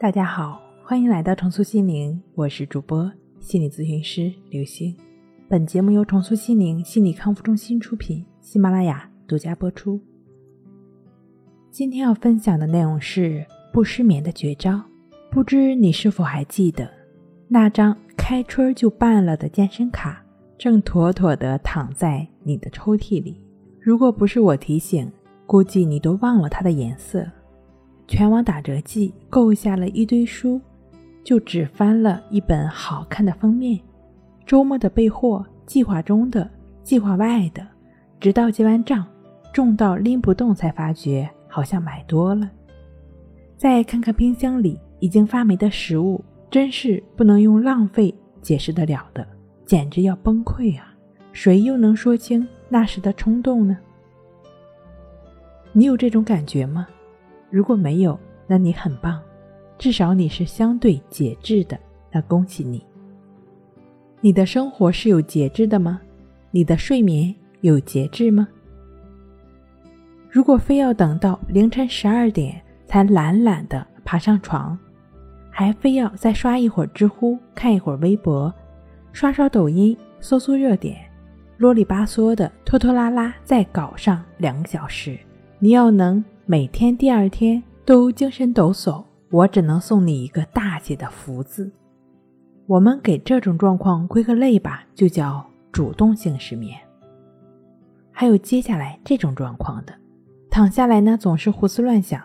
大家好，欢迎来到重塑心灵，我是主播心理咨询师刘星。本节目由重塑心灵心理康复中心出品，喜马拉雅独家播出。今天要分享的内容是不失眠的绝招。不知你是否还记得那张开春就办了的健身卡，正妥妥地躺在你的抽屉里。如果不是我提醒，估计你都忘了它的颜色。全网打折季，购下了一堆书，就只翻了一本好看的封面。周末的备货，计划中的，计划外的，直到结完账，重到拎不动，才发觉好像买多了。再看看冰箱里已经发霉的食物，真是不能用浪费解释得了的，简直要崩溃啊！谁又能说清那时的冲动呢？你有这种感觉吗？如果没有，那你很棒，至少你是相对节制的，那恭喜你。你的生活是有节制的吗？你的睡眠有节制吗？如果非要等到凌晨十二点才懒懒的爬上床，还非要再刷一会儿知乎，看一会儿微博，刷刷抖音，搜搜热点，啰里吧嗦的拖拖拉拉再搞上两个小时，你要能。每天第二天都精神抖擞，我只能送你一个大写的福字。我们给这种状况归个类吧，就叫主动性失眠。还有接下来这种状况的，躺下来呢总是胡思乱想，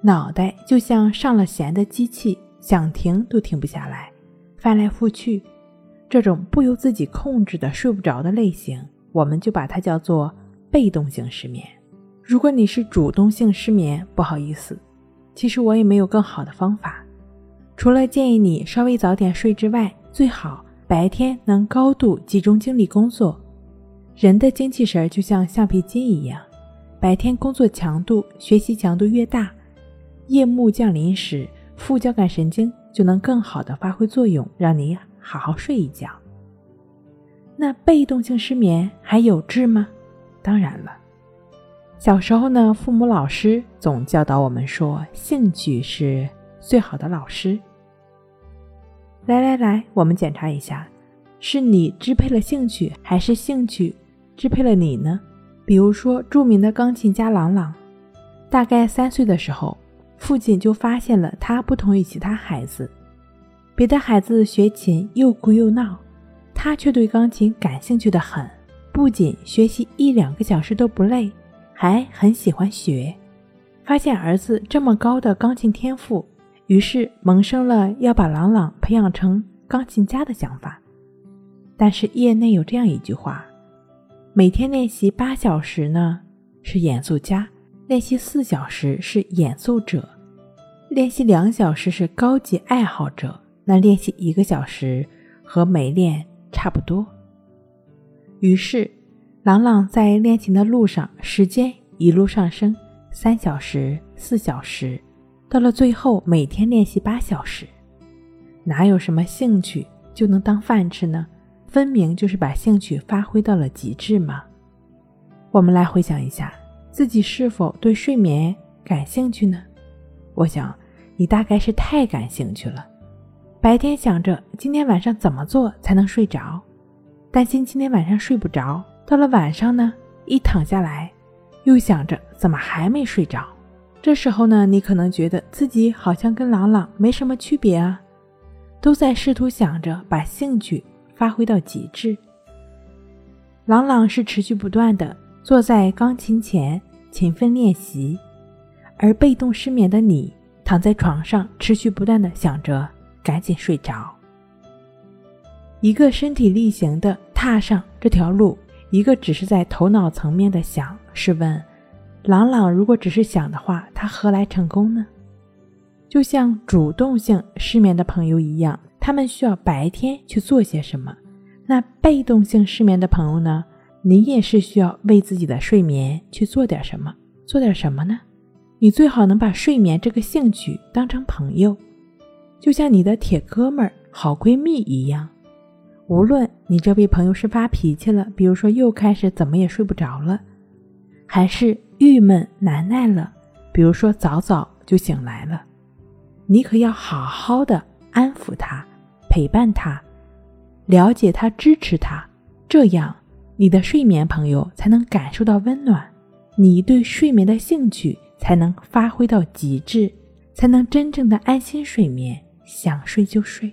脑袋就像上了弦的机器，想停都停不下来，翻来覆去，这种不由自己控制的睡不着的类型，我们就把它叫做被动性失眠。如果你是主动性失眠，不好意思，其实我也没有更好的方法，除了建议你稍微早点睡之外，最好白天能高度集中精力工作。人的精气神就像橡皮筋一样，白天工作强度、学习强度越大，夜幕降临时，副交感神经就能更好的发挥作用，让你好好睡一觉。那被动性失眠还有治吗？当然了。小时候呢，父母、老师总教导我们说，兴趣是最好的老师。来来来，我们检查一下，是你支配了兴趣，还是兴趣支配了你呢？比如说，著名的钢琴家郎朗，大概三岁的时候，父亲就发现了他不同于其他孩子，别的孩子学琴又哭又闹，他却对钢琴感兴趣的很，不仅学习一两个小时都不累。还很喜欢学，发现儿子这么高的钢琴天赋，于是萌生了要把朗朗培养成钢琴家的想法。但是业内有这样一句话：每天练习八小时呢是演奏家，练习四小时是演奏者，练习两小时是高级爱好者，那练习一个小时和没练差不多。于是。朗朗在练琴的路上，时间一路上升，三小时、四小时，到了最后每天练习八小时。哪有什么兴趣就能当饭吃呢？分明就是把兴趣发挥到了极致嘛！我们来回想一下，自己是否对睡眠感兴趣呢？我想你大概是太感兴趣了，白天想着今天晚上怎么做才能睡着，担心今天晚上睡不着。到了晚上呢，一躺下来，又想着怎么还没睡着。这时候呢，你可能觉得自己好像跟朗朗没什么区别啊，都在试图想着把兴趣发挥到极致。朗朗是持续不断的坐在钢琴前勤奋练习，而被动失眠的你躺在床上持续不断的想着赶紧睡着。一个身体力行的踏上这条路。一个只是在头脑层面的想，试问，朗朗如果只是想的话，他何来成功呢？就像主动性失眠的朋友一样，他们需要白天去做些什么？那被动性失眠的朋友呢？你也是需要为自己的睡眠去做点什么？做点什么呢？你最好能把睡眠这个兴趣当成朋友，就像你的铁哥们儿、好闺蜜一样。无论你这位朋友是发脾气了，比如说又开始怎么也睡不着了，还是郁闷难耐了，比如说早早就醒来了，你可要好好的安抚他，陪伴他，了解他，支持他，这样你的睡眠朋友才能感受到温暖，你对睡眠的兴趣才能发挥到极致，才能真正的安心睡眠，想睡就睡。